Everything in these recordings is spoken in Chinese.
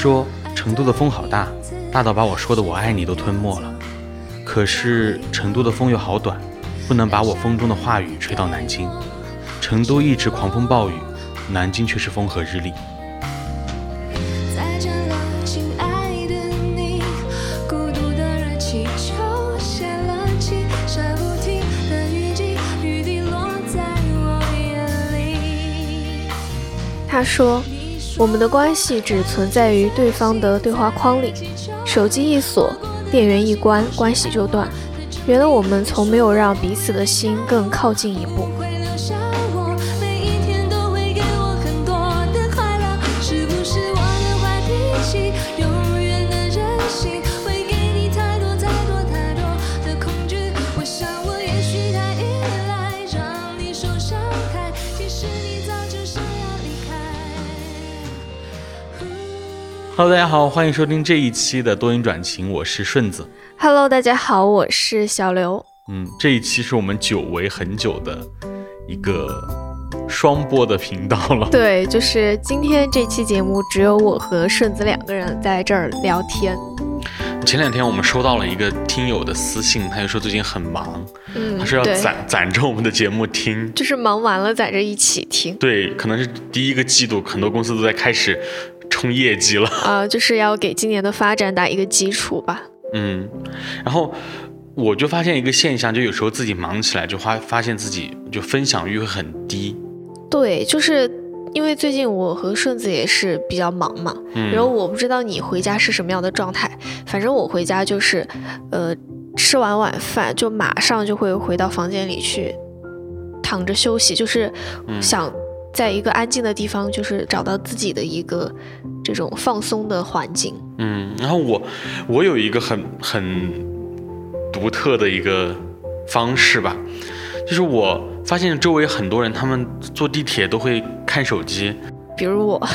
他说成都的风好大，大到把我说的我爱你都吞没了。可是成都的风又好短，不能把我风中的话语吹到南京。成都一直狂风暴雨，南京却是风和日丽。再见了，亲爱的你，孤独的热气球泄了气，下不停的雨季，雨滴落在我眼里。他说：“我们的关系只存在于对方的对话框里，手机一锁，电源一关，关系就断。原来我们从没有让彼此的心更靠近一步。Hello，大家好，欢迎收听这一期的多云转晴，我是顺子。Hello，大家好，我是小刘。嗯，这一期是我们久违很久的一个双播的频道了。对，就是今天这期节目只有我和顺子两个人在这儿聊天。前两天我们收到了一个听友的私信，他就说最近很忙，嗯，他说要，攒攒着我们的节目听。就是忙完了攒着一起听。对，可能是第一个季度，很多公司都在开始冲业绩了。啊、就是要给今年的发展打一个基础吧。嗯，然后我就发现一个现象，就有时候自己忙起来，就发发现自己就分享欲会很低。对，就是因为最近我和顺子也是比较忙嘛，嗯，然后我不知道你回家是什么样的状态，反正我回家就是，呃，吃完晚饭就马上就会回到房间里去躺着休息，就是嗯想在一个安静的地方，就是找到自己的一个这种放松的环境。嗯，然后我我有一个很很独特的一个方式吧，就是我发现周围很多人他们坐地铁都会看手机，比如我，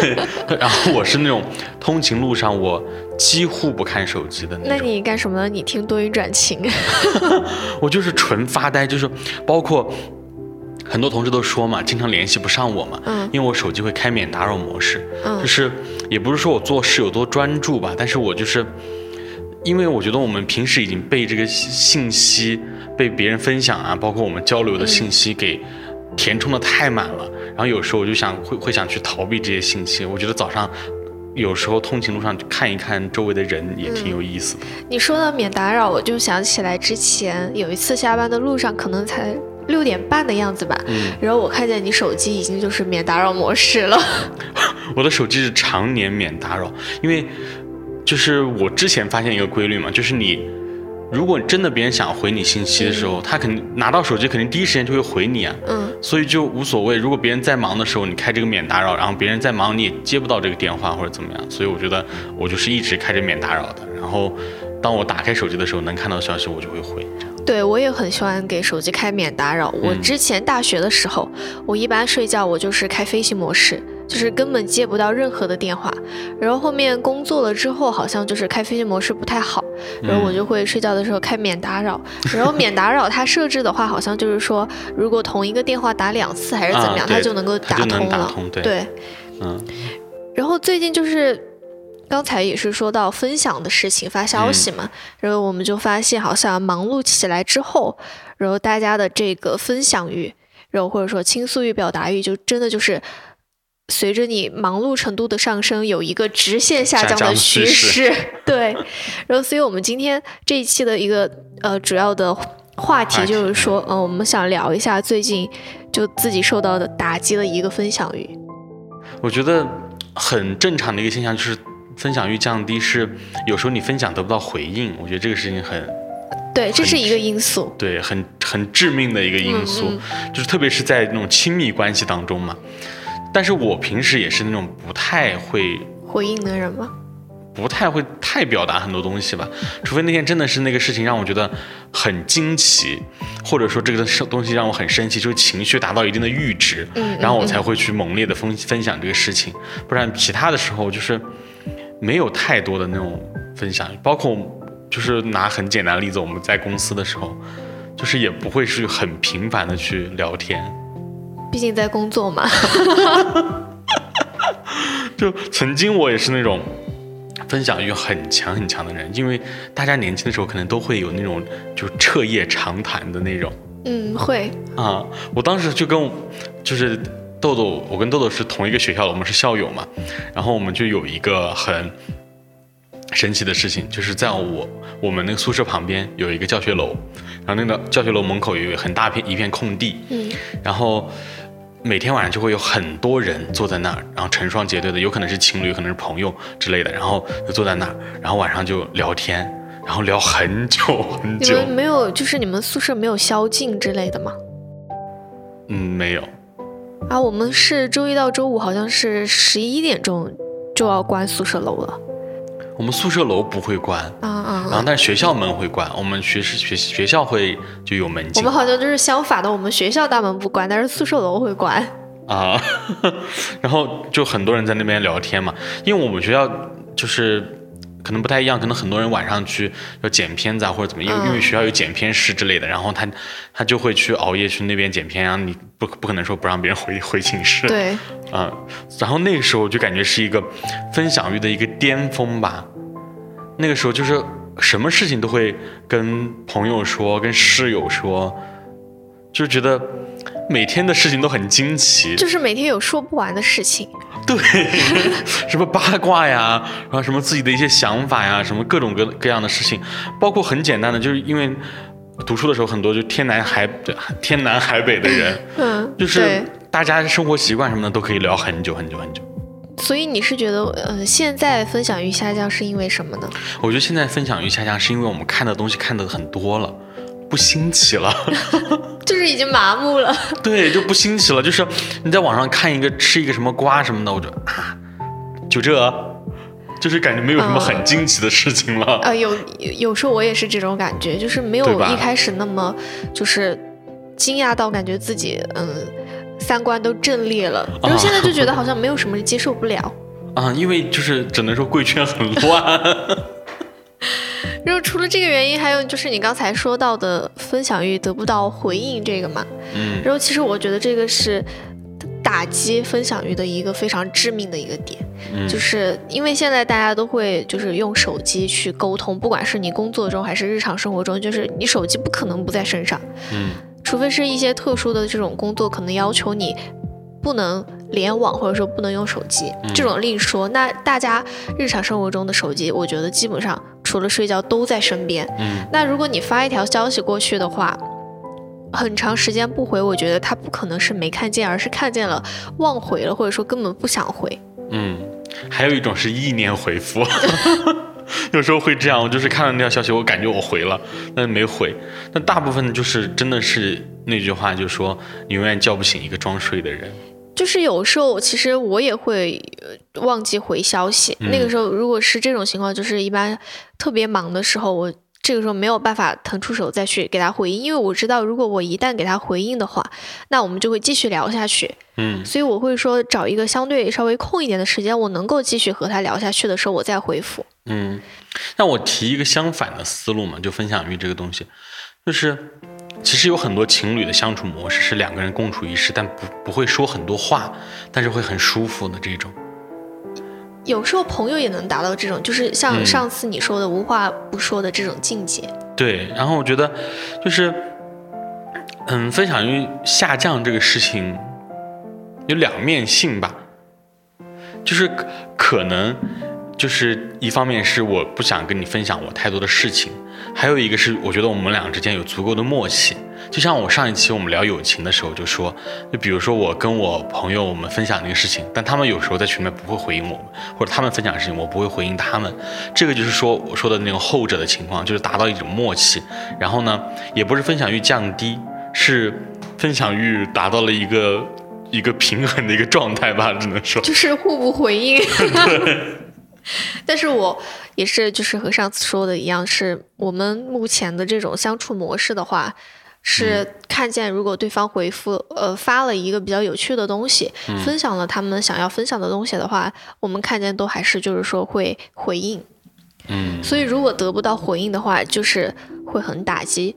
对 然后我是那种通勤路上我几乎不看手机的那种，那你干什么呢？你听多云转晴。我就是纯发呆，就是包括很多同事都说嘛，经常联系不上我嘛，嗯因为我手机会开免打扰模式，嗯就是也不是说我做事有多专注吧，但是我就是因为我觉得我们平时已经被这个信信息被别人分享啊，包括我们交流的信息给填充的太满了，然后有时候我就想会 会想去逃避这些信息，我觉得早上。有时候通勤路上看一看周围的人也挺有意思的。你说到免打扰，我就想起来之前有一次下班的路上，可能才六点半的样子吧，嗯，然后我看见你手机已经就是免打扰模式了。我的手机是常年免打扰，因为就是我之前发现一个规律嘛，就是你如果真的别人想回你信息的时候，他肯定拿到手机肯定第一时间就会回你啊，嗯，所以就无所谓。如果别人在忙的时候你开这个免打扰，然后别人在忙你也接不到这个电话或者怎么样，所以我觉得我就是一直开着免打扰的，然后当我打开手机的时候能看到消息我就会回。对我也很喜欢给手机开免打扰。我嗯之前大学的时候，我一般睡觉我就是开飞行模式，就是根本接不到任何的电话。然后后面工作了之后，好像就是开飞行模式不太好，然后我就会睡觉的时候开免打扰。然后免打扰它设置的话，好像就是说，如果同一个电话打两次还是怎么样，啊它就能够打通了。通对对，嗯然后最近就是刚才也是说到分享的事情，发消息嘛，然后我们就发现好像忙碌起来之后，然后大家的这个分享欲，然后或者说倾诉欲、表达欲，就真的就是。随着你忙碌程度的上升，有一个直线下降的趋趋势势，对。然后，所以我们今天这一期的一个呃主要的话题话题就是说，嗯、我们想聊一下最近就自己受到的打击的一个分享欲。我觉得很正常的一个现象就是分享欲降低，是有时候你分享得不到回应，我觉得这个事情很对，这是一个因素。对，很很致命的一个因素，嗯就是特别是在那种亲密关系当中嘛。但是我平时也是那种不太会、回应的人吗？不太会太表达很多东西吧，除非那天真的是那个事情让我觉得很惊奇，或者说这个东西让我很生气，就是情绪达到一定的阈值，嗯然后我才会去猛烈的分分享这个事情，不然其他的时候就是没有太多的那种分享，包括就是拿很简单的例子，我们在公司的时候，就是也不会是很频繁的去聊天，毕竟在工作嘛。就曾经我也是那种分享欲很强很强的人，因为大家年轻的时候可能都会有那种就彻夜长谈的那种嗯，会，啊。我当时就跟我就是豆豆，我跟豆豆是同一个学校的，我们是校友嘛，然后我们就有一个很。神奇的事情就是在我我们那个宿舍旁边有一个教学楼，然后那个教学楼门口有很大片一片空地，嗯然后每天晚上就会有很多人坐在那儿，然后成双结对的，有可能是情侣，有可能是朋友之类的，然后就坐在那儿，然后晚上就聊天，然后聊很久很久。你们没有，就是你们宿舍没有宵禁之类的吗？嗯，没有。啊，我们是周一到周五，好像是十一点钟就要关宿舍楼了。我们宿舍楼不会关，啊啊然后啊！但是学校门会关，我们学是学学校会就有门禁我们好像就是相反的，我们学校大门不关，但是宿舍楼会关。啊，然后就很多人在那边聊天嘛，因为我们学校就是可能不太一样，可能很多人晚上去要剪片子啊或者怎么，因为、嗯因为学校有剪片室之类的，然后他他就会去熬夜去那边剪片，然后你不不可能说不让别人回 回寝室，对，啊，然后那个时候就感觉是一个分享欲的一个巅峰吧。那个时候就是什么事情都会跟朋友说，跟室友说，就觉得每天的事情都很惊奇。就是每天有说不完的事情。对，什么八卦呀，然后什么自己的一些想法呀，什么各种各各样的事情，包括很简单的，就是因为读书的时候很多就天南海天南海北的人，嗯，就是。大家生活习惯什么的都可以聊很久很久很久。所以你是觉得，呃，现在分享欲下降是因为什么呢？我觉得现在分享欲下降，是因为我们看的东西看的很多了，不新奇了。就是已经麻木了。对，就不新奇了。就是你在网上看一个吃一个什么瓜什么的，我就啊，就这，就是感觉没有什么很惊奇的事情了。呃，有有有时候我也是这种感觉，就是没有一开始那么就是惊讶到感觉自己嗯三观都震裂了，然后现在就觉得好像没有什么接受不了。啊，因为就是只能说贵圈很乱。然后除了这个原因，还有就是你刚才说到的分享欲得不到回应这个嘛，嗯然后其实我觉得这个是打击分享欲的一个非常致命的一个点。嗯，就是因为现在大家都会就是用手机去沟通，不管是你工作中还是日常生活中，就是你手机不可能不在身上，嗯除非是一些特殊的这种工作，可能要求你不能联网或者说不能用手机，嗯这种另说。那大家日常生活中的手机，我觉得基本上除了睡觉都在身边。嗯那如果你发一条消息过去的话，很长时间不回，我觉得他不可能是没看见，而是看见了忘回了，或者说根本不想回。嗯，还有一种是意念回复。有时候会这样，我就是看到那条消息，我感觉我回了，但是没回。但大部分就是真的是那句话，就是说你永远叫不醒一个装睡的人。就是有时候，其实我也会呃忘记回消息。嗯那个时候，如果是这种情况，就是一般特别忙的时候，我这个时候没有办法腾出手再去给他回应，因为我知道，如果我一旦给他回应的话，那我们就会继续聊下去。嗯所以我会说，找一个相对稍微空一点的时间，我能够继续和他聊下去的时候，我再回复。嗯，那我提一个相反的思路嘛，就分享欲这个东西，就是其实有很多情侣的相处模式是两个人共处一室，但不不会说很多话，但是会很舒服的这种。有时候朋友也能达到这种，就是像嗯上次你说的无话不说的这种境界。对，然后我觉得就是，嗯，分享欲下降这个事情有两面性吧，就是可可能就是一方面是我不想跟你分享我太多的事情，还有一个是我觉得我们俩之间有足够的默契。就像我上一期我们聊友情的时候就说，就比如说我跟我朋友我们分享那个事情，但他们有时候在群里面不会回应我们，或者他们分享的事情我不会回应他们，这个就是说我说的那种后者的情况，就是达到一种默契。然后呢，也不是分享欲降低，是分享欲达到了一个一个平衡的一个状态吧，只能说。就是互不回应。但是我也是，就是和上次说的一样，是我们目前的这种相处模式的话，是看见如果对方回复呃发了一个比较有趣的东西，分享了他们想要分享的东西的话，我们看见都还是就是说会回应。嗯。所以如果得不到回应的话，就是会很打击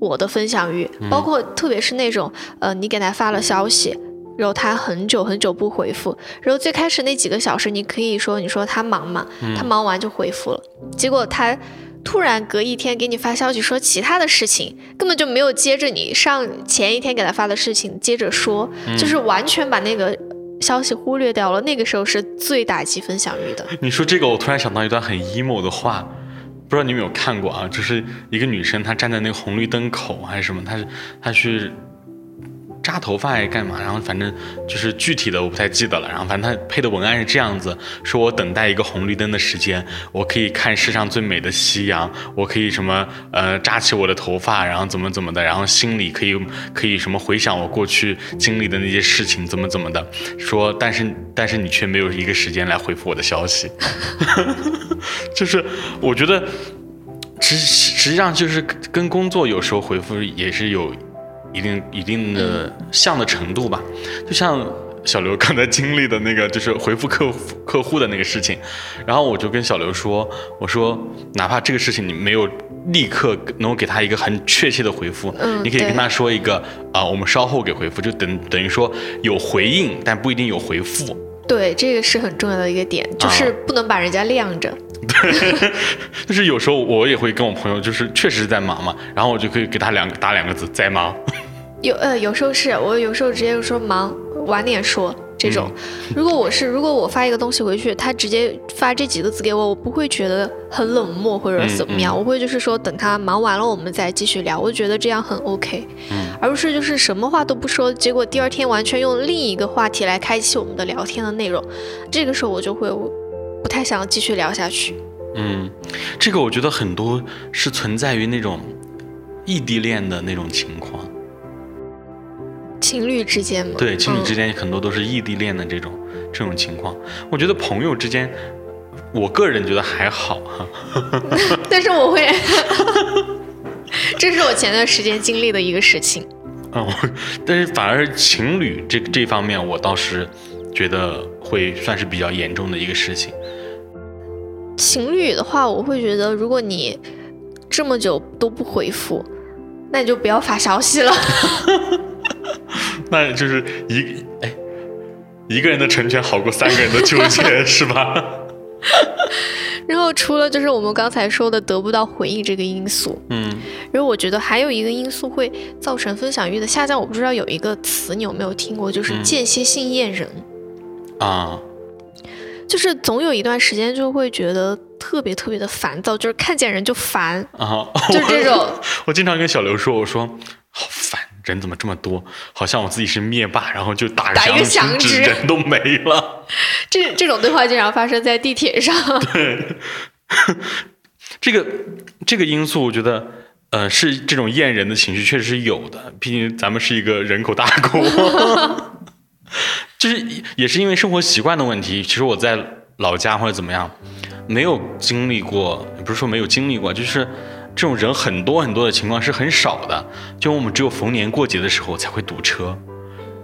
我的分享欲，包括特别是那种呃，你给他发了消息，然后他很久很久不回复，然后最开始那几个小时，你可以说你说他忙嘛，他忙完就回复了，结果他突然隔一天给你发消息说其他的事情，根本就没有接着你上前一天给他发的事情接着说，就是完全把那个消息忽略掉了。那个时候是最打击分享欲的。你说这个，我突然想到一段很 emo 的话，不知道你有没有看过啊？就是一个女生，她站在那个红绿灯口还是什么，她是她去扎头发还是干嘛？然后反正就是具体的我不太记得了。然后反正他配的文案是这样子：说我等待一个红绿灯的时间，我可以看世上最美的夕阳，我可以什么呃扎起我的头发，然后怎么怎么的，然后心里可以可以什么回想我过去经历的那些事情，怎么怎么的。说但是但是你却没有一个时间来回复我的消息。就是我觉得，实实际上就是跟工作有时候回复也是有一定一定的像的程度吧。就像小刘刚才经历的那个，就是回复客户客户的那个事情，然后我就跟小刘说，我说哪怕这个事情你没有立刻能够给他一个很确切的回复，嗯你可以跟他说一个啊、我们稍后给回复，就等等于说有回应，但不一定有回复。对，这个是很重要的一个点，就是不能把人家晾着。就是有时候我也会跟我朋友，就是确实是在忙嘛，然后我就可以给他两个打两个字，在忙。有呃，有时候是我有时候直接就说忙，晚点说这种。如果我是如果我发一个东西回去，他直接发这几个字给我，我不会觉得很冷漠或者怎么样，我会就是说等他忙完了我们再继续聊，我觉得这样很 OK，、而不是就是什么话都不说，结果第二天完全用另一个话题来开启我们的聊天的内容，这个时候我就会太想继续聊下去。嗯，这个我觉得很多是存在于那种异地恋的那种情况，情侣之间嘛，对，情侣之间，很多都是异地恋的这种这种情况。我觉得朋友之间，我个人觉得还好哈。但是我会，这是我前段时间经历的一个事情。嗯，我但是反而情侣这这方面，我倒是觉得会算是比较严重的一个事情。情侣的话，我会觉得，如果你这么久都不回复，那你就不要发消息了。那就是一哎，一个人的成全好过三个人的纠结，是吧？然后除了就是我们刚才说的得不到回应这个因素，嗯然后我觉得还有一个因素会造成分享欲的下降。我不知道有一个词你有没有听过，就是嗯间歇性厌人，啊，就是总有一段时间就会觉得特别特别的烦躁，就是看见人就烦。啊，就这种 我。我经常跟小刘说，我说好烦，人怎么这么多？好像我自己是灭霸，然后就打打一个响响指人都没了。这这种对话经常发生在地铁上。对这个这个因素，我觉得。呃，是这种厌人的情绪确实是有的，毕竟咱们是一个人口大国，就是也是因为生活习惯的问题。其实我在老家或者怎么样，没有经历过，不是说没有经历过，就是这种人很多很多的情况是很少的。就我们只有逢年过节的时候才会堵车，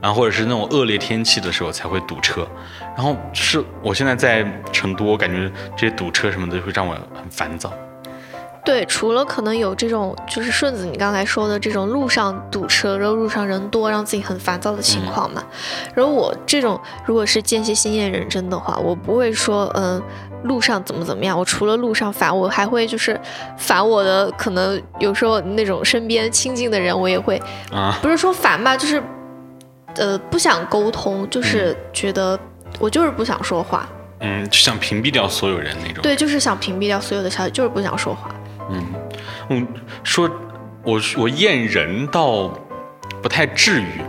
然后或者是那种恶劣天气的时候才会堵车。然后是我现在在成都，我感觉这些堵车什么的会让我很烦躁。对，除了可能有这种，就是顺子你刚才说的这种路上堵车，然后路上人多，让自己很烦躁的情况嘛。然后我这种如果是间歇性厌人症的话，我不会说，嗯、路上怎么怎么样。我除了路上烦，我还会就是烦我的，可能有时候那种身边亲近的人，我也会，啊，不是说烦吧，就是，呃，不想沟通，就是觉得我就是不想说话。嗯，就想屏蔽掉所有人那种。对，就是想屏蔽掉所有的消息，就是不想说话。嗯，说我我厌人倒不太至于，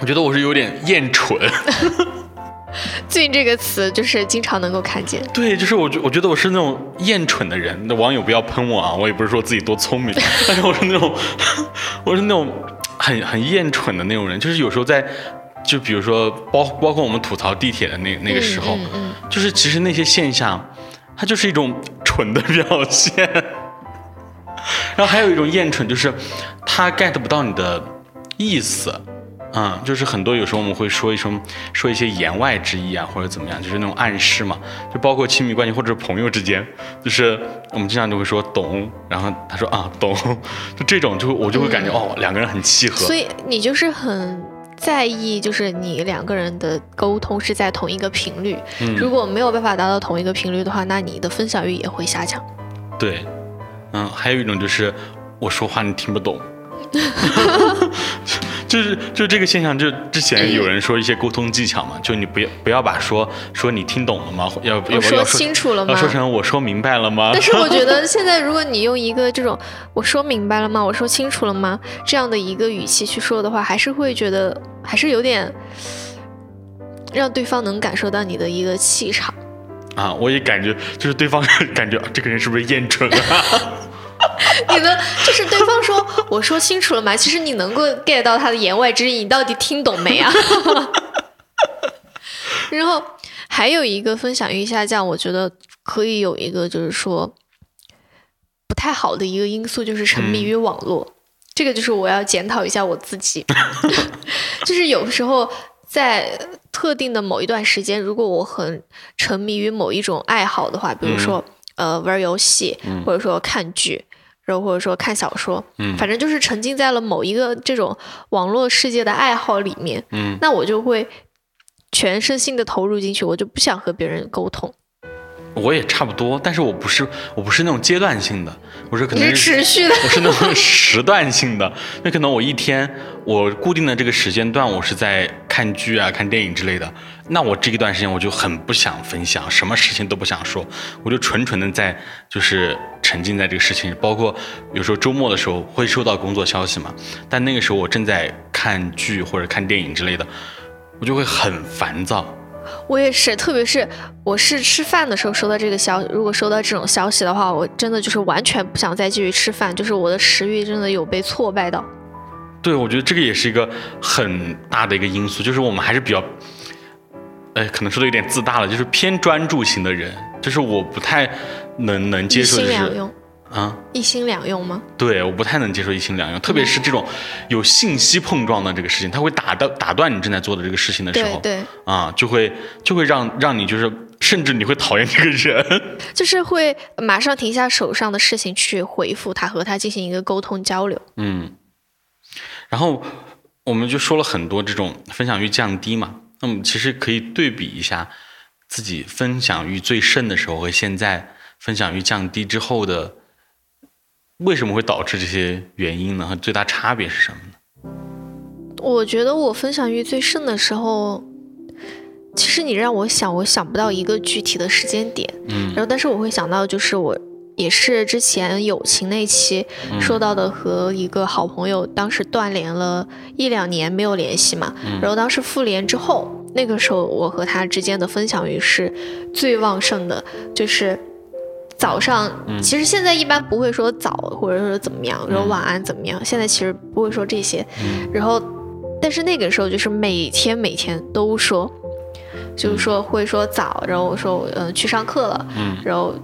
我觉得我是有点厌蠢。最近这个词就是经常能够看见。对，就是我觉我觉得我是那种厌蠢的人。那网友不要喷我啊，我也不是说自己多聪明，但是我是那种 我是那种很很厌蠢的那种人。就是有时候在，就比如说包包括我们吐槽地铁的那那个时候，嗯嗯就是其实那些现象，它就是一种蠢的表现。然后还有一种厌蠢，就是他 get 不到你的意思，嗯，就是很多有时候我们会说一声说一些言外之意啊，或者怎么样，就是那种暗示嘛，就包括亲密关系或者是朋友之间，就是我们经常就会说懂，然后他说啊懂，就这种就我就会感觉、哦两个人很契合，所以你就是很在意就是你两个人的沟通是在同一个频率。嗯，如果没有办法达到同一个频率的话，那你的分享欲也会下降。对，嗯，还有一种就是我说话你听不懂，就是就这个现象，就之前有人说一些沟通技巧嘛，就你不要不要把说说你听懂了吗？要要不我要说清楚了吗要？说成我说明白了吗？但是我觉得现在，如果你用一个这种“我说明白了吗？我说清楚了吗”这样的一个语气去说的话，还是会觉得还是有点让对方能感受到你的一个气场。啊，我也感觉就是对方 感觉啊这个人是不是厌蠢啊？你的就是对方说“我说清楚了吗”，其实你能够 get 到他的言外之意，你到底听懂没啊？然后还有一个分享欲下降，我觉得可以有一个就是说不太好的一个因素，就是沉迷于网络。这个就是我要检讨一下我自己，就是有时候在特定的某一段时间，如果我很沉迷于某一种爱好的话，比如说、呃玩游戏，或者说看剧，然后或者说看小说，嗯。反正就是沉浸在了某一个这种网络世界的爱好里面，嗯。那我就会全身心的投入进去，我就不想和别人沟通。我也差不多，但是我不是我不是那种阶段性的，我是可你能是持续的，我是那种时段性的，那可能我一天我固定的这个时间段，我是在看剧啊、看电影之类的。那我这一段时间我就很不想分享，什么事情都不想说，我就纯纯的在就是沉浸在这个事情，包括有时候周末的时候会收到工作消息嘛，但那个时候我正在看剧或者看电影之类的，我就会很烦躁。我也是，特别是我是吃饭的时候收到这个消息，如果收到这种消息的话，我真的就是完全不想再继续吃饭，就是我的食欲真的有被挫败到。对，我觉得这个也是一个很大的一个因素，就是我们还是比较，哎，可能说的有点自大了，就是偏专注型的人，就是我不太能能接受，就是啊，一心两用吗？对，我不太能接受一心两用，特别是这种有信息碰撞的这个事情，它会打断打断你正在做的这个事情的时候，对对，啊，就会就会让让你就是，甚至你会讨厌这个人，就是会马上停下手上的事情去回复他，和他进行一个沟通交流。嗯，然后我们就说了很多这种分享欲降低嘛，那么其实可以对比一下自己分享欲最盛的时候和现在分享欲降低之后的，为什么会导致这些原因呢？和最大差别是什么呢？我觉得我分享欲最盛的时候，其实你让我想，我想不到一个具体的时间点。嗯然后，但是我会想到，就是我也是之前友情那期嗯说到的，和一个好朋友当时断联了一两年没有联系嘛。嗯然后当时复联之后，那个时候我和他之间的分享欲是最旺盛的，就是。早上，嗯。其实现在一般不会说早，或者说怎么样，然后晚安怎么样，现在其实不会说这些。嗯。然后，但是那个时候就是每天每天都说，就是说会说早，然后我说嗯、呃去上课了，嗯。然后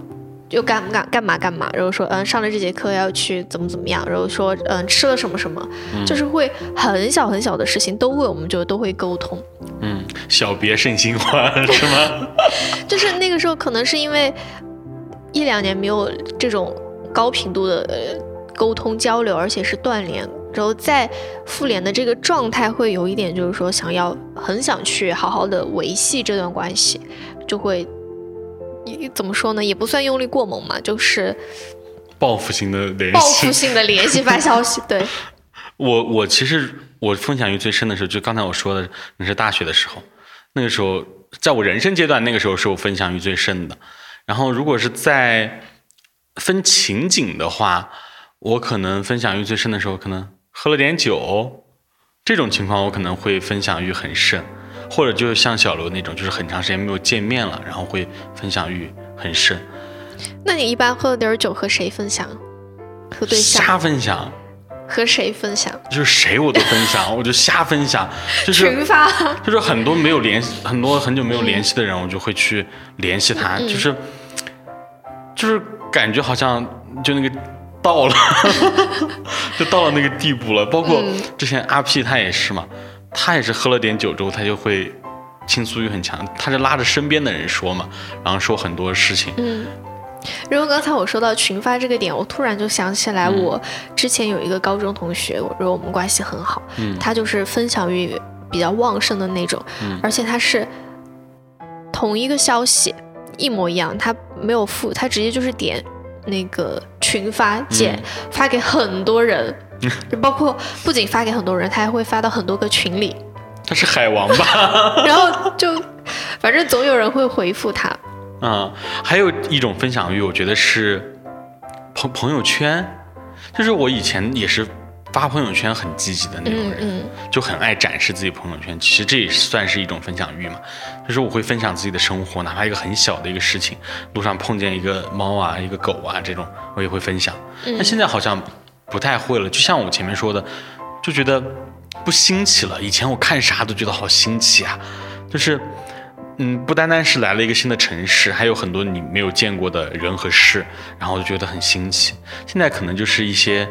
又干干干嘛干嘛，然后说嗯上了这节课要去怎么怎么样，然后说嗯吃了什么什么，就是会很小很小的事情都会我们就都会沟通，嗯，小别胜新欢是吗？就是那个时候可能是因为一两年没有这种高频度的呃沟通交流，而且是断联。然后在复联的这个状态会有一点，就是说想要很想去好好的维系这段关系，就会你怎么说呢，也不算用力过猛嘛，就是报复性的联系报复。性的联系发消息。对，我我其实我分享欲最深的时候，就刚才我说的，那是大学的时候，那个时候在我人生阶段，那个时候是我分享欲最深的。然后如果是在分情景的话，我可能分享欲最深的时候，可能喝了点酒，这种情况我可能会分享欲很深，或者就是像小刘那种，就是很长时间没有见面了，然后会分享欲很深，那你一般喝了点酒和谁分享？和对象？瞎分享，和谁分享？就是谁我都分享，我就瞎分享，就是群发。就是很多没有联系，很多很久没有联系的人，我就会去联系他，嗯就是就是感觉好像就那个到了，就到了那个地步了。包括嗯。之前阿 P 他也是嘛，他也是喝了点酒之后，他就会倾诉欲很强，他是拉着身边的人说嘛，然后说很多事情。嗯，然后刚才我说到群发这个点，我突然就想起来，嗯。我之前有一个高中同学，我说我们关系很好，嗯。他就是分享欲比比较旺盛的那种，嗯。而且他是同一个消息一模一样，他没有付，他直接就是点那个群发键、嗯发给很多人，就包括不仅发给很多人，他还会发到很多个群里，他是海王吧？然后就反正总有人会回复他。嗯，还有一种分享欲，我觉得是朋朋友圈，就是我以前也是发朋友圈很积极的那种人，嗯嗯就很爱展示自己朋友圈。其实这也算是一种分享欲嘛，就是我会分享自己的生活，哪怕一个很小的一个事情，路上碰见一个猫啊、一个狗啊这种，我也会分享。但现在好像不太会了，就像我前面说的，就觉得不新奇了。以前我看啥都觉得好新奇啊，就是。嗯，不单单是来了一个新的城市，还有很多你没有见过的人和事，然后就觉得很新奇。现在可能就是一些，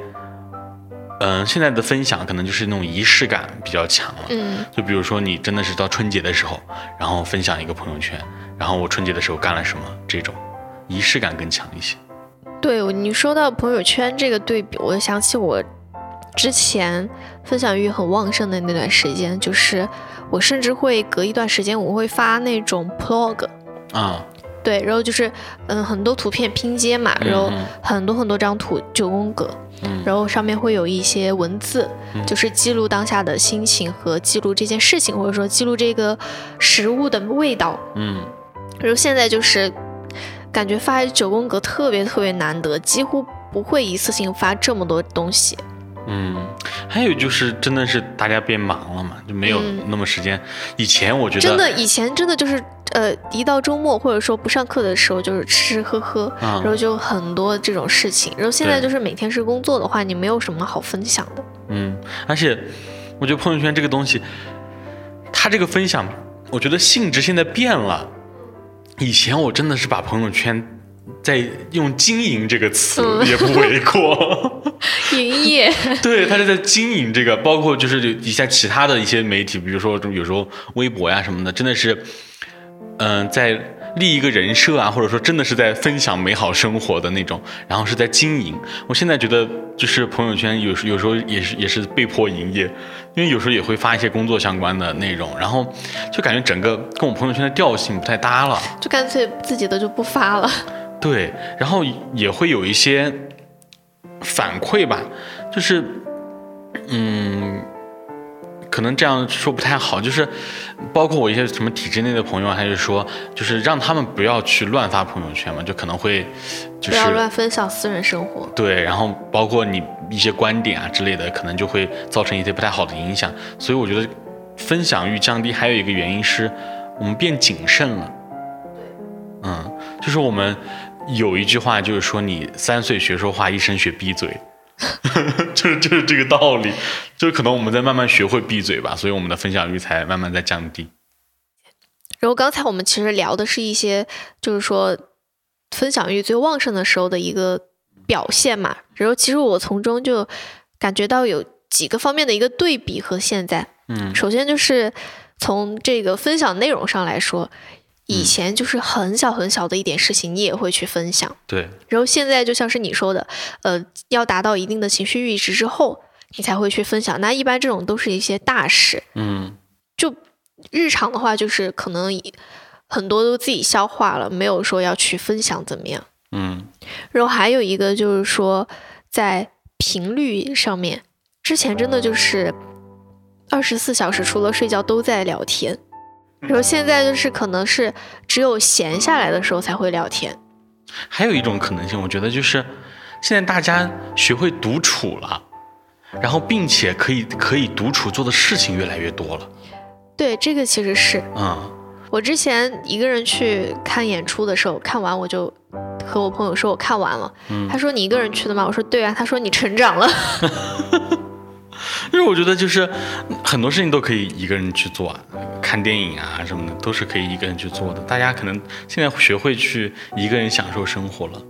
嗯、现在的分享可能就是那种仪式感比较强了。嗯就比如说你真的是到春节的时候，然后分享一个朋友圈，然后我春节的时候干了什么，这种仪式感更强一些。对你说到朋友圈这个对比，我就想起我之前分享欲很旺盛的那段时间，就是我甚至会隔一段时间我会发那种 blog，啊，对，然后就是嗯很多图片拼接嘛，然后很多很多张图九宫格，嗯然后上面会有一些文字，就是记录当下的心情和记录这件事情，或者说记录这个食物的味道。嗯然后现在就是感觉发九宫格特别特别难得，几乎不会一次性发这么多东西。嗯，还有就是真的是大家变忙了嘛，就没有嗯那么时间。以前我觉得真的，以前真的就是呃，一到周末或者说不上课的时候，就是吃吃喝喝，嗯然后就很多这种事情。然后现在就是每天是工作的话，你没有什么好分享的。嗯，而且我觉得朋友圈这个东西，它这个分享，我觉得性质现在变了。以前我真的是把朋友圈在用“经营”这个词嗯也不为过。营业，对，他是在经营这个，包括就是以下其他的一些媒体，比如说有时候微博呀什么的，真的是，嗯、在立一个人设啊，或者说真的是在分享美好生活的那种，然后是在经营。我现在觉得就是朋友圈有时有时候也是也是被迫营业，因为有时候也会发一些工作相关的内容，然后就感觉整个跟我朋友圈的调性不太搭了。就干脆自己的就不发了。对，然后也会有一些反馈吧，就是，嗯，可能这样说不太好，就是包括我一些什么体制内的朋友啊，他就说，就是让他们不要去乱发朋友圈嘛，就可能会，就是不要乱分享私人生活。对，然后包括你一些观点啊之类的，可能就会造成一些不太好的影响，所以我觉得分享欲降低还有一个原因是我们变谨慎了。嗯，就是我们有一句话，就是说你三岁学说话，一生学闭嘴，就是就是这个道理。就是可能我们在慢慢学会闭嘴吧，所以我们的分享欲才慢慢在降低。然后刚才我们其实聊的是一些，就是说分享欲最旺盛的时候的一个表现嘛。然后其实我从中就感觉到有几个方面的一个对比和现在。嗯首先就是从这个分享内容上来说，以前就是很小很小的一点事情，你也会去分享。对，然后现在就像是你说的，呃，要达到一定的情绪阈值之后，你才会去分享。那一般这种都是一些大事，嗯就日常的话，就是可能很多都自己消化了，没有说要去分享怎么样。嗯然后还有一个就是说，在频率上面，之前真的就是二十四小时除了睡觉都在聊天，然后现在就是可能是只有闲下来的时候才会聊天。还有一种可能性，我觉得就是现在大家学会独处了，然后并且可以可以独处做的事情越来越多了。对，这个其实是嗯我之前一个人去看演出的时候，看完我就和我朋友说我看完了，嗯他说你一个人去的吗？我说对啊，他说你成长了。因为我觉得就是很多事情都可以一个人去做啊，看电影啊什么的都是可以一个人去做的。大家可能现在学会去一个人享受生活了。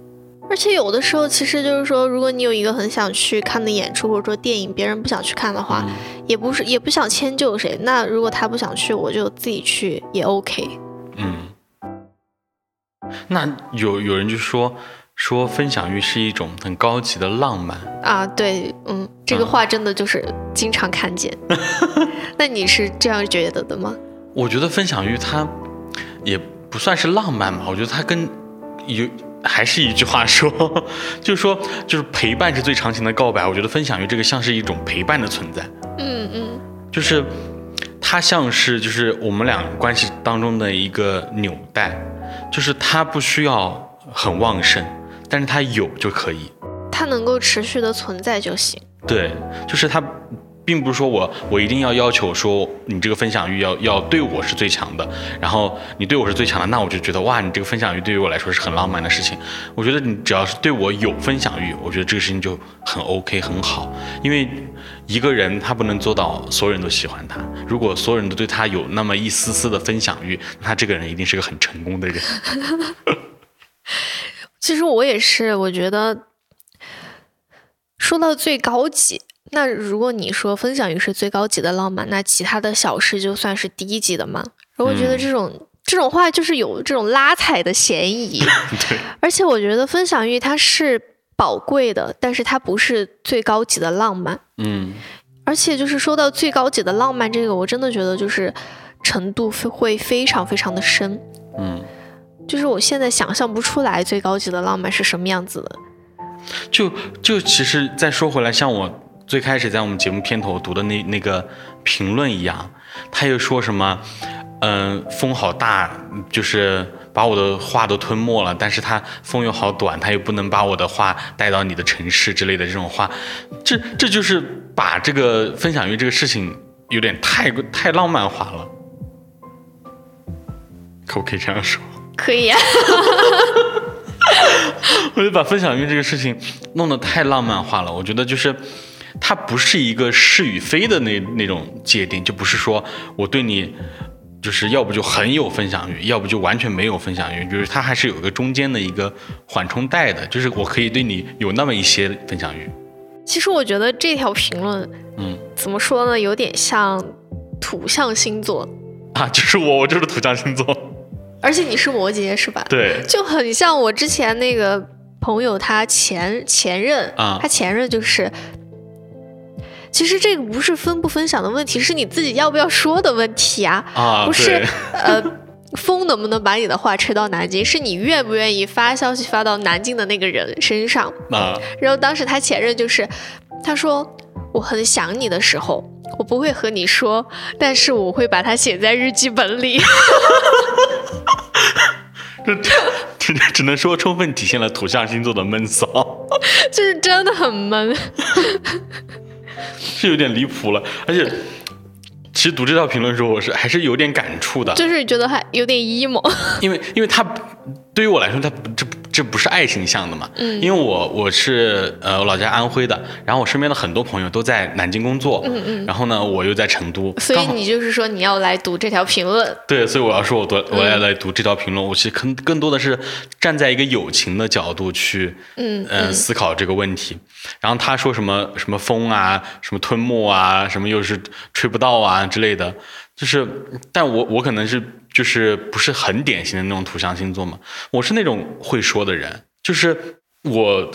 而且有的时候，其实就是说，如果你有一个很想去看的演出或者说电影，别人不想去看的话，嗯也不是也不想迁就谁。那如果他不想去，我就自己去也 OK。嗯，那有有人就说，说分享欲是一种很高级的浪漫。啊，对，嗯，这个嗯话真的就是经常看见。那你是这样觉得的吗？我觉得分享欲它也不算是浪漫吧，我觉得它跟有还是一句话说，就是说就是陪伴是最长情的告白。我觉得分享欲这个像是一种陪伴的存在，嗯嗯就是它像是就是我们俩关系当中的一个纽带，就是它不需要很旺盛，但是它有就可以。它能够持续的存在就行。对，就是它，并不是说我我一定要要求说你这个分享欲要要对我是最强的，然后你对我是最强的，那我就觉得哇，你这个分享欲对于我来说是很浪漫的事情。我觉得你只要是对我有分享欲，我觉得这个事情就很 OK 很好，因为一个人他不能做到所有人都喜欢他，如果所有人都对他有那么一丝丝的分享欲，那他这个人一定是个很成功的人。其实我也是，我觉得说到最高级，那如果你说分享欲是最高级的浪漫，那其他的小事就算是低级的嘛？然后我觉得嗯这种、这种话就是有这种拉踩的嫌疑，对，而且我觉得分享欲它是宝贵的，但是它不是最高级的浪漫。嗯，而且就是说到最高级的浪漫这个，我真的觉得就是程度会非常非常的深。嗯。就是我现在想象不出来最高级的浪漫是什么样子的。就就其实再说回来，像我最开始在我们节目片头读的那那个评论一样，他又说什么，嗯、风好大，就是把我的话都吞没了，但是它风又好短，它又不能把我的话带到你的城市之类的这种话，这这就是把这个分享欲这个事情有点太太浪漫化了，可不可以这样说？可以啊，我就把分享欲这个事情弄得太浪漫化了。我觉得就是它不是一个是与非的那那种界定，就不是说我对你就是要不就很有分享欲，要不就完全没有分享欲，就是它还是有一个中间的一个缓冲带的，就是我可以对你有那么一些分享欲。其实我觉得这条评论嗯怎么说呢，有点像土象星座，啊，就是我，我就是土象星座，而且你是摩羯是吧？对，就很像我之前那个朋友，他前前任啊他前任就是。其实这个不是分不分享的问题，是你自己要不要说的问题啊，啊，不是呃，风能不能把你的话吹到南京，是你愿不愿意发消息发到南京的那个人身上。啊，然后当时他前任就是，他说我很想你的时候，我不会和你说，但是我会把它写在日记本里。这只 只能说充分体现了土象星座的闷骚。就是真的很闷。是有点离谱了，而且其实读这条评论的时候，我是还是有点感触的，就是觉得还有点 emo。因为因为他对于我来说，他不这这不是爱情向的嘛，嗯。因为我我是呃我老家安徽的，然后我身边的很多朋友都在南京工作，嗯嗯。然后呢我又在成都，所以你就是说你要来读这条评论，对，所以我要说我读我要来读这条评论，我其实更更多的是站在一个友情的角度去嗯。呃思考这个问题。然后他说什么什么风啊，什么吞没啊，什么又是吹不到啊之类的，就是，但我我可能是就是不是很典型的那种土象星座嘛，我是那种会说的人，就是我。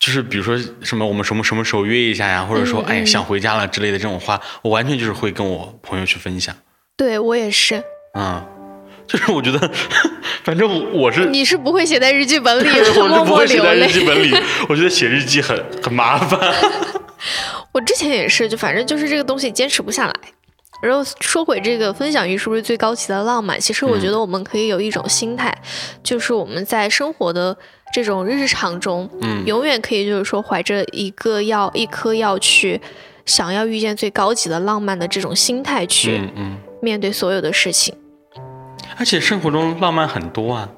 就是比如说什么我们什么什么时候约一下呀，或者说嗯哎嗯想回家了之类的这种话，我完全就是会跟我朋友去分享。对我也是。嗯，就是我觉得，反正我我是，你是不会写在日记本里我不会写在日。记本里。我觉得写日记很很麻烦。我之前也是，就反正就是这个东西坚持不下来。然后说回这个分享欲是不是最高级的浪漫？其实我嗯觉得我们可以有一种心态，就是我们在生活的这种日常中，嗯永远可以就是说怀着一个要一颗要去想要遇见最高级的浪漫的这种心态去嗯嗯，面对所有的事情。而且生活中浪漫很多啊，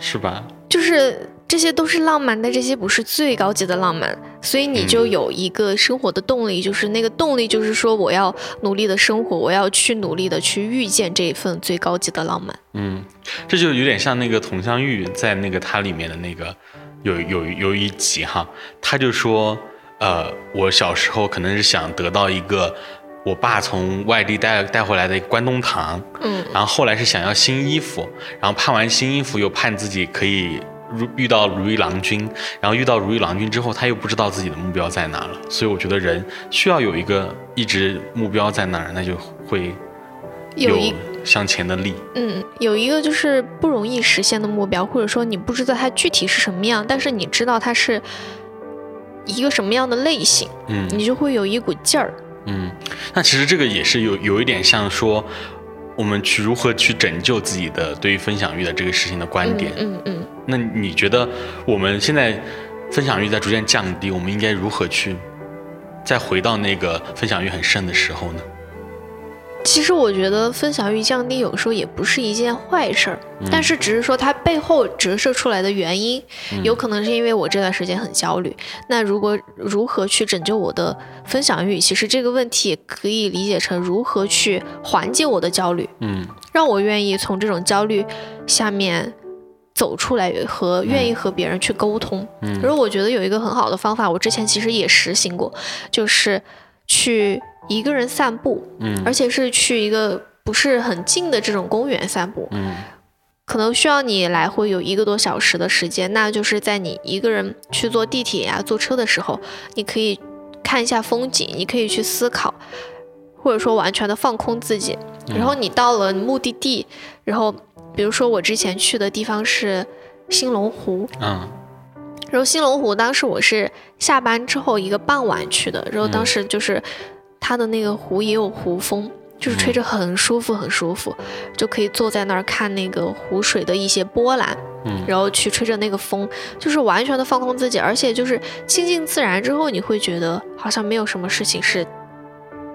是吧？就是这些都是浪漫，但这些不是最高级的浪漫，所以你就有一个生活的动力，就是那个动力就是说我要努力的生活，我要去努力的去遇见这一份最高级的浪漫。嗯，这就有点像那个佟湘玉在那个它里面的那个有有有一集哈，他就说，呃，我小时候可能是想得到一个我爸从外地带带回来的关东糖，嗯。然后后来是想要新衣服，然后盼完新衣服又盼自己可以如遇到如意郎君，然后遇到如意郎君之后，他又不知道自己的目标在哪了。所以我觉得人需要有一个一直目标在那儿，那就会有一向前的力。嗯，有一个就是不容易实现的目标，或者说你不知道它具体是什么样，但是你知道它是一个什么样的类型，嗯你就会有一股劲儿。嗯，那其实这个也是有有一点像说，我们去如何去拯救自己的对于分享欲的这个事情的观点。嗯嗯嗯，那你觉得我们现在分享欲在逐渐降低，我们应该如何去再回到那个分享欲很盛的时候呢？其实我觉得分享欲降低有时候也不是一件坏事儿，但是只是说它背后折射出来的原因，有可能是因为我这段时间很焦虑。那如果如何去拯救我的分享欲，其实这个问题也可以理解成如何去缓解我的焦虑，嗯让我愿意从这种焦虑下面走出来，和愿意和别人去沟通。嗯然后我觉得有一个很好的方法，我之前其实也实行过，就是去一个人散步，嗯。而且是去一个不是很近的这种公园散步，嗯。可能需要你来回有一个多小时的时间，那就是在你一个人去坐地铁呀、坐车的时候，你可以看一下风景，你可以去思考，或者说完全的放空自己。然后你到了目的地，然后比如说我之前去的地方是兴隆湖，嗯然后兴隆湖当时我是下班之后一个傍晚去的，然后当时就是它的那个湖也有湖风，就是吹着很舒服很舒服，就可以坐在那儿看那个湖水的一些波澜，嗯。然后去吹着那个风，就是完全的放空自己，而且就是亲近自然之后，你会觉得好像没有什么事情是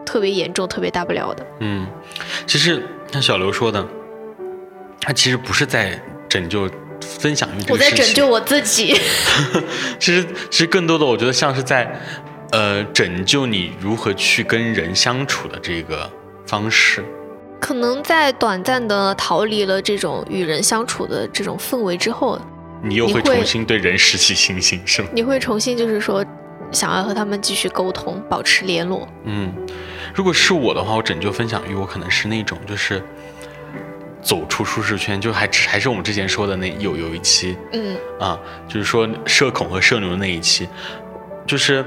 特别严重、特别大不了的。嗯，其实像小刘说的，他其实不是在拯救分享欲这我个事情，在拯救我自己。其实其实更多的我觉得像是在呃拯救你如何去跟人相处的这个方式。可能在短暂的逃离了这种与人相处的这种氛围之后，你又会会重新对人拾起信心，是吗？你会重新就是说，想要和他们继续沟通，保持联络。嗯，如果是我的话，我拯救分享欲，我可能是那种就是走出舒适圈，就还还是我们之前说的那有有一期嗯啊，就是说社恐和社牛的那一期，就是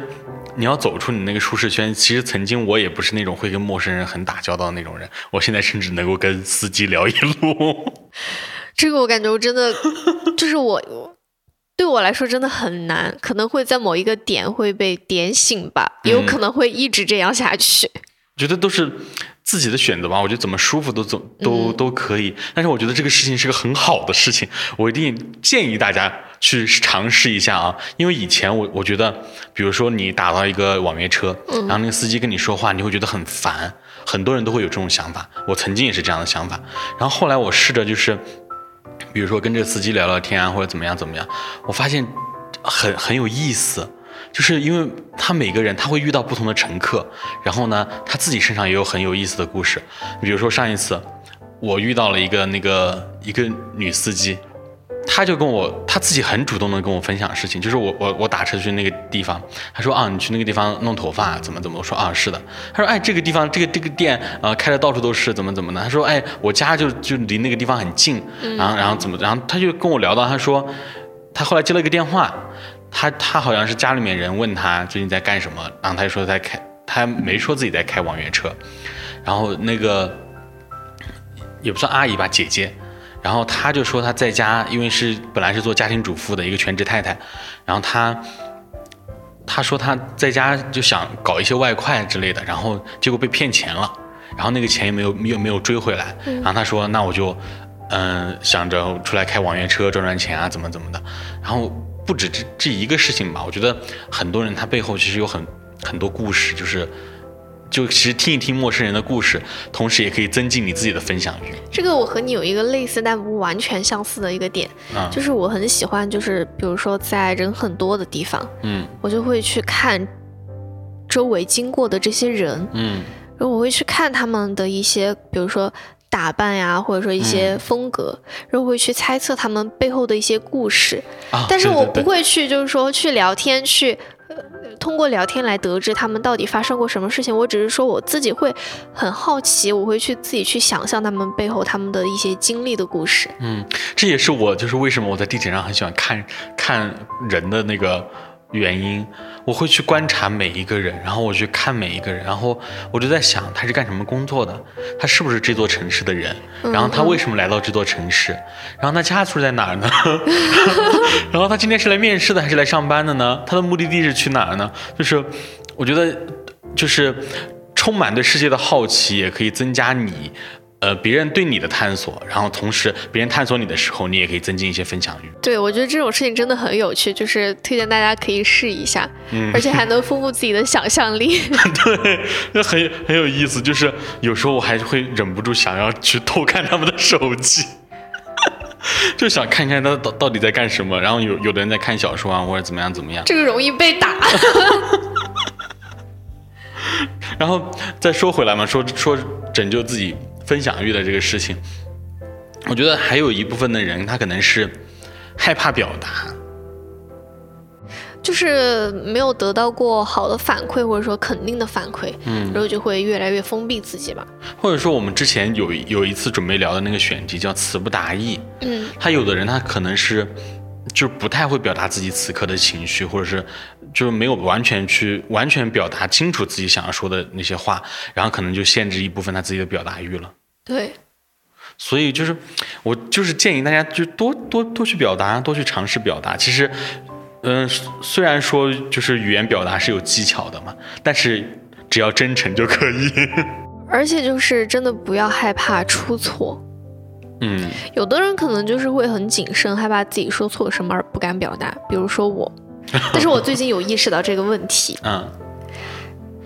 你要走出你那个舒适圈。其实曾经我也不是那种会跟陌生人很打交道的那种人，我现在甚至能够跟司机聊一路。这个我感觉我真的就是我。对我来说真的很难，可能会在某一个点会被点醒吧，也有嗯可能会一直这样下去。觉得都是自己的选择吧，我觉得怎么舒服都怎都、嗯都可以。但是我觉得这个事情是个很好的事情，我一定建议大家去尝试一下啊。因为以前我我觉得，比如说你打到一个网约车，嗯然后那个司机跟你说话，你会觉得很烦，很多人都会有这种想法。我曾经也是这样的想法，然后后来我试着就是。比如说跟这个司机聊聊天啊，或者怎么样怎么样，我发现很很有意思，就是因为他每个人他会遇到不同的乘客，然后呢，他自己身上也有很有意思的故事。比如说上一次我遇到了一个那个一个女司机，她就跟我她自己很主动的跟我分享事情，就是我我我打车去那个地方，她说啊你去那个地方弄头发怎么怎么，我说啊是的，她说哎这个地方这个这个店啊、呃开的到处都是怎么怎么的，她说哎我家就就离那个地方很近，然后然后怎么然后她就跟我聊到她说她后来接了一个电话，她她好像是家里面人问他最近在干什么，然后他就说在开，他没说自己在开网约车，然后那个也不算阿姨吧，姐姐。然后她就说她在家，因为是本来是做家庭主妇的一个全职太太，然后她她说她在家就想搞一些外快之类的，然后结果被骗钱了，然后那个钱也没有又没有追回来，然后她说那我就嗯、想着出来开网约车赚赚钱啊，怎么怎么的，然后不止这这一个事情吧，我觉得很多人他背后其实有很很多故事，就是。就其实听一听陌生人的故事，同时也可以增进你自己的分享欲。这个我和你有一个类似但不完全相似的一个点，啊，就是我很喜欢，就是比如说在人很多的地方，嗯我就会去看周围经过的这些人，嗯然后我会去看他们的一些，比如说打扮呀，或者说一些风格，然后会去猜测他们背后的一些故事。啊，但是我不会去，就是说去聊天，去呃通过聊天来得知他们到底发生过什么事情。我只是说我自己会很好奇，我会去自己去想象他们背后他们的一些经历的故事。嗯，这也是我就是为什么我在地铁上很喜欢看看人的那个原因。我会去观察每一个人，然后我去看每一个人，然后我就在想他是干什么工作的，他是不是这座城市的人，然后他为什么来到这座城市，然后他家住在哪儿呢？然后他今天是来面试的还是来上班的呢？他的目的地是去哪儿呢？就是我觉得就是充满对世界的好奇，也可以增加你。呃，别人对你的探索，然后同时别人探索你的时候，你也可以增进一些分享欲。对，我觉得这种事情真的很有趣，就是推荐大家可以试一下，嗯而且还能丰富自己的想象力。对，那很很有意思。就是有时候我还会忍不住想要去偷看他们的手机，就想看看他到到底在干什么。然后有有的人在看小说啊，或者怎么样怎么样。这个容易被打。然后再说回来嘛，说说拯救自己分享欲的这个事情，我觉得还有一部分的人，他可能是害怕表达。就是没有得到过好的反馈，或者说肯定的反馈，嗯然后就会越来越封闭自己吧。或者说我们之前有有一次准备聊的那个选题叫词不达意，嗯，他有的人他可能是就是不太会表达自己此刻的情绪，或者是就是没有完全去完全表达清楚自己想要说的那些话，然后可能就限制一部分他自己的表达欲了。对，所以就是我就是建议大家就多多多去表达，多去尝试表达。其实，嗯、虽然说就是语言表达是有技巧的嘛，但是只要真诚就可以。而且就是真的不要害怕出错。嗯有的人可能就是会很谨慎，害怕自己说错什么而不敢表达，比如说我。但是我最近有意识到这个问题，嗯，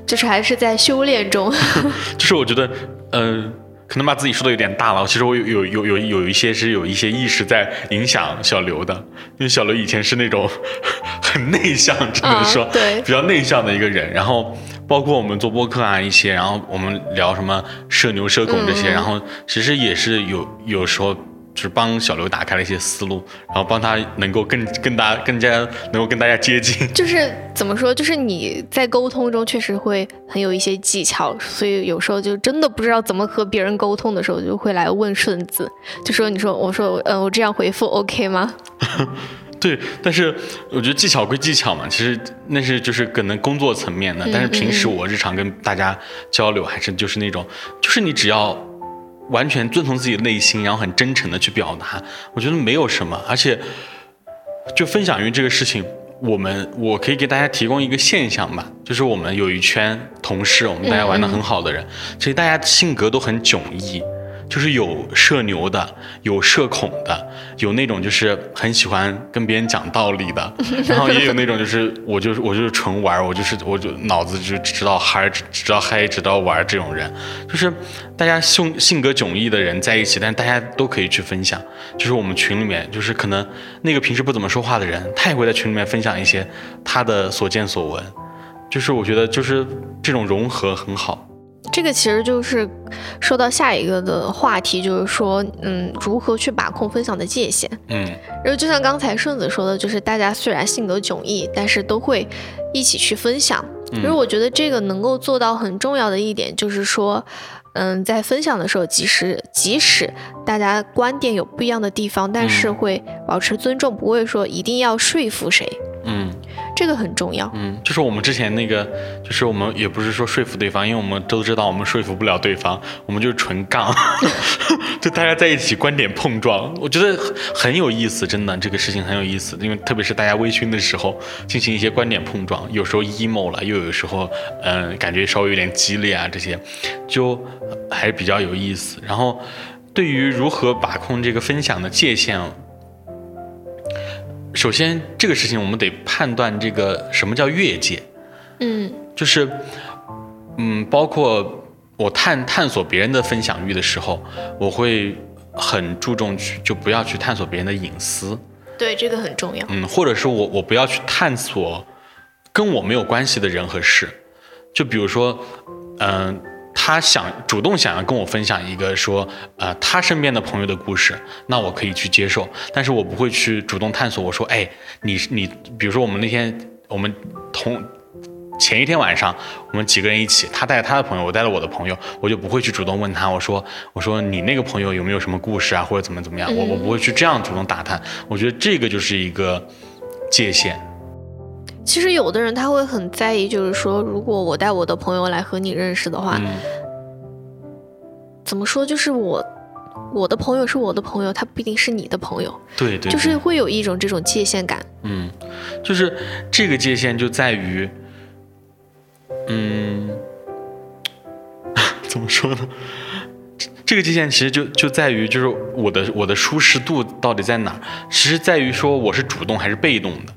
就是还是在修炼中。就是我觉得，嗯、可能把自己说的有点大了。其实我有有有有有一些是有一些意识在影响小刘的，因为小刘以前是那种 很内向，只能说、啊对比较内向的一个人。然后包括我们做播客啊一些，然后我们聊什么社牛社恐这些，嗯然后其实也是有有时候。就是帮小刘打开了一些思路，然后帮他能够更更大更加能够跟大家接近。就是怎么说，就是你在沟通中确实会很有一些技巧，所以有时候就真的不知道怎么和别人沟通的时候，就会来问顺子，就说你说我说呃我这样回复 OK 吗？对，但是我觉得技巧归技巧嘛，其实那是就是可能工作层面的，但是平时我日常跟大家交流，还是就是那种，就是你只要完全遵从自己的内心，然后很真诚的去表达，我觉得没有什么，而且就分享于这个事情。我们我可以给大家提供一个现象吧，就是我们有一圈同事，我们大家玩的很好的人，其实大家性格都很迥异，就是有社牛的，有社恐的，有那种就是很喜欢跟别人讲道理的，然后也有那种就是 我就是我就是纯玩，我就是我就脑子就只知道嗨，只知道嗨，只知道玩这种人，就是大家性性格迥异的人在一起，但是大家都可以去分享。就是我们群里面，就是可能那个平时不怎么说话的人，他也会在群里面分享一些他的所见所闻。就是我觉得就是这种融合很好。这个其实就是说到下一个的话题，就是说嗯如何去把控分享的界限。嗯然后就像刚才顺子说的，就是大家虽然性格迥异，但是都会一起去分享。因为我觉得这个能够做到很重要的一点，就是说，嗯，在分享的时候，即使即使大家观点有不一样的地方，但是会保持尊重，不会说一定要说服谁，嗯。这个很重要。嗯，就是我们之前那个，就是我们也不是说说服对方，因为我们都知道我们说服不了对方，我们就纯杠 就大家在一起观点碰撞，我觉得很有意思，真的这个事情很有意思，因为特别是大家微醺的时候进行一些观点碰撞，有时候 emo 了，又有时候嗯、感觉稍微有点激烈啊，这些就还是比较有意思。然后对于如何把控这个分享的界限。首先，这个事情我们得判断这个什么叫越界，嗯。就是，嗯，包括我探探索别人的分享欲的时候，我会很注重去就不要去探索别人的隐私，对，这个很重要。嗯，或者是我我不要去探索跟我没有关系的人和事，就比如说，嗯、他想主动想要跟我分享一个说，呃，他身边的朋友的故事，那我可以去接受，但是我不会去主动探索。我说，哎，你你，比如说我们那天我们同前一天晚上我们几个人一起，他带他的朋友，我带了我的朋友，我就不会去主动问他，我说我说你那个朋友有没有什么故事啊，或者怎么怎么样，我我不会去这样主动打探。我觉得这个就是一个界限。其实有的人他会很在意，就是说，如果我带我的朋友来和你认识的话，嗯怎么说？就是我我的朋友是我的朋友，他不一定是你的朋友，对对，就是会有一种这种界限感。嗯，就是这个界限就在于，嗯，怎么说呢？这这个界限其实就就在于，就是我的我的舒适度到底在哪？其实在于说我是主动还是被动的。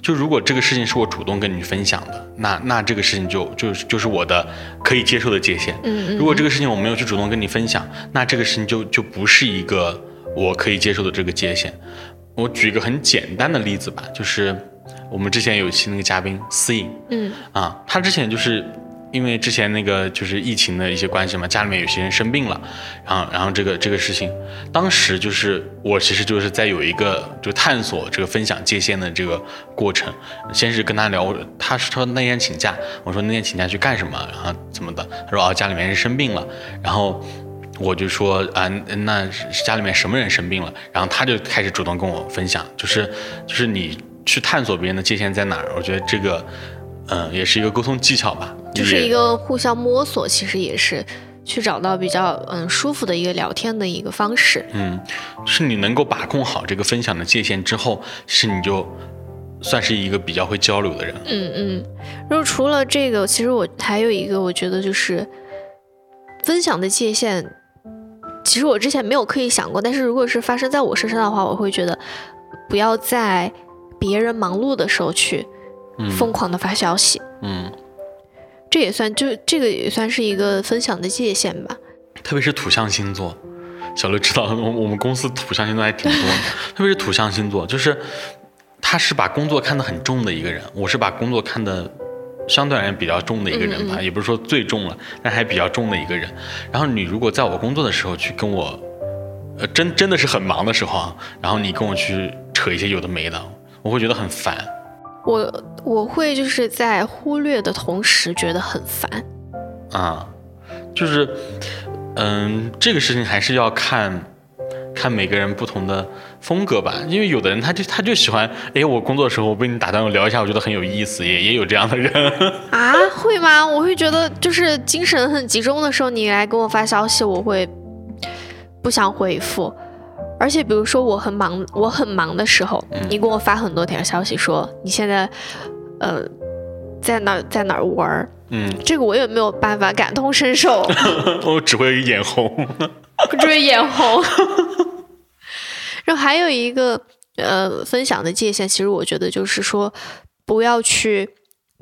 就如果这个事情是我主动跟你分享的，那那这个事情就就就是我的可以接受的界限。嗯如果这个事情我没有去主动跟你分享，那这个事情就就不是一个我可以接受的这个界限。我举一个很简单的例子吧，就是我们之前有一期那个嘉宾思颖嗯啊，他之前就是因为之前那个就是疫情的一些关系嘛，家里面有些人生病了，然后然后这个这个事情，当时就是我其实就是在有一个就探索这个分享界限的这个过程，先是跟他聊，他说那天请假，我说那天请假去干什么，然后怎么的，他说哦家里面人生病了，然后。我就说啊，那家里面什么人生病了？然后他就开始主动跟我分享，就是就是你去探索别人的界限在哪儿。我觉得这个，嗯、也是一个沟通技巧吧，就是一个互相摸索，其实也是去找到比较嗯舒服的一个聊天的一个方式。嗯，是你能够把控好这个分享的界限之后，其实你就算是一个比较会交流的人。嗯嗯，然后除了这个，其实我还有一个，我觉得就是分享的界限。其实我之前没有刻意想过，但是如果是发生在我身上的话，我会觉得不要在别人忙碌的时候去嗯疯狂的发消息，嗯，这也算就这个也算是一个分享的界限吧。特别是土象星座，小刘知道，我我们公司土象星座还挺多的，特别是土象星座，就是他是把工作看得很重的一个人，我是把工作看得相对而言比较重的一个人吧，也不是说最重了，但还比较重的一个人。然后你如果在我工作的时候去跟我，呃，真真的是很忙的时候啊，然后你跟我去扯一些有的没的，我会觉得很烦。我我会就是在忽略的同时觉得很烦。啊，就是，嗯，这个事情还是要看看每个人不同的风格吧，因为有的人他就他就喜欢，哎，我工作的时候我被你打断，我聊一下，我觉得很有意思，也也有这样的人。啊，会吗？我会觉得就是精神很集中的时候，你来给我发消息，我会不想回复。而且比如说我很忙，我很忙的时候，你给我发很多条消息说你现在呃在哪儿在哪儿玩儿，嗯，这个我也没有办法感同身受，我只会眼红。只会眼红。然后还有一个呃分享的界限，其实我觉得就是说不要去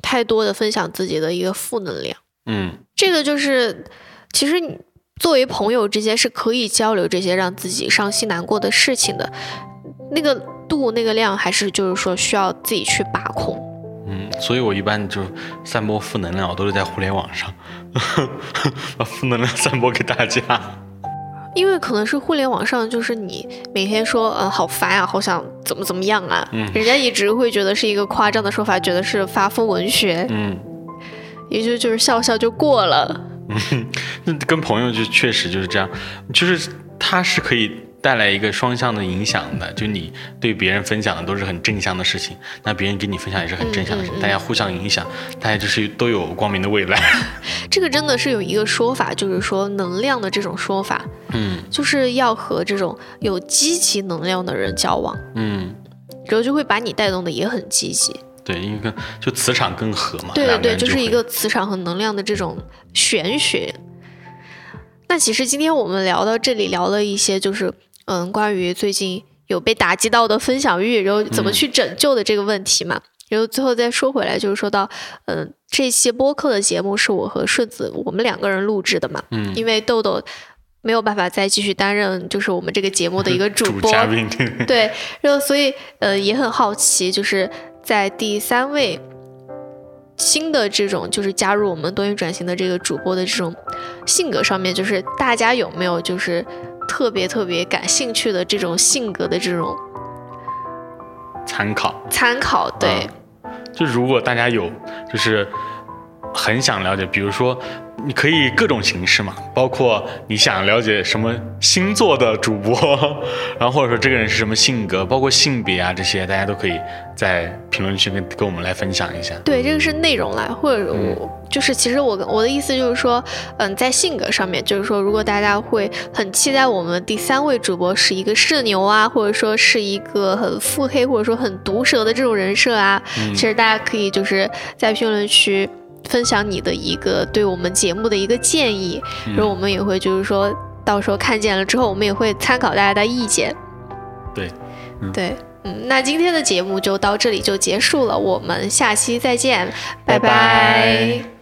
太多的分享自己的一个负能量。嗯这个就是，其实你作为朋友之间是可以交流这些让自己伤心难过的事情的，那个度那个量还是就是说需要自己去把控。嗯，所以我一般就散播负能量，我都是在互联网上 把负能量散播给大家。因为可能是互联网上，就是你每天说，嗯，好烦啊，好想怎么怎么样啊，嗯人家一直会觉得是一个夸张的说法，觉得是发疯文学，嗯，也就就是笑笑就过了。嗯 那跟朋友就确实就是这样，就是他是可以带来一个双向的影响的，就你对别人分享的都是很正向的事情，那别人给你分享也是很正向的事情，嗯嗯嗯大家互相影响，大家就是都有光明的未来。这个真的是有一个说法，就是说能量的这种说法，嗯就是要和这种有积极能量的人交往，嗯，然后就会把你带动的也很积极。对，因为跟就磁场更合嘛，对对就是一个磁场和能量的这种玄学。那其实今天我们聊到这里，聊了一些就是嗯，关于最近有被打击到的分享欲，然后怎么去拯救的这个问题嘛。然后最后再说回来，就是说到嗯，这期播客的节目是我和顺子我们两个人录制的嘛，嗯。因为豆豆没有办法再继续担任就是我们这个节目的一个主 播，嘉宾，对。对，然后所以呃也很好奇，就是在第三位新的这种就是加入我们多元转型的这个主播的这种性格上面，就是大家有没有就是特别特别感兴趣的这种性格的这种参考。参考？对，就如果大家有就是很想了解，比如说你可以各种形式嘛，包括你想了解什么星座的主播，然后或者说这个人是什么性格，包括性别啊这些，大家都可以在评论区跟跟我们来分享一下。对，这个是内容啦，或者我、就是其实我我的意思就是说，嗯，在性格上面，就是说，如果大家会很期待我们第三位主播是一个社牛啊，或者说是一个很腹黑或者说很毒舌的这种人设啊，其实大家可以就是在评论区分享你的一个对我们节目的一个建议，然后我们也会就是说到时候看见了之后，我们也会参考大家的意见。对，对，嗯，那今天的节目就到这里就结束了，我们下期再见，拜。拜拜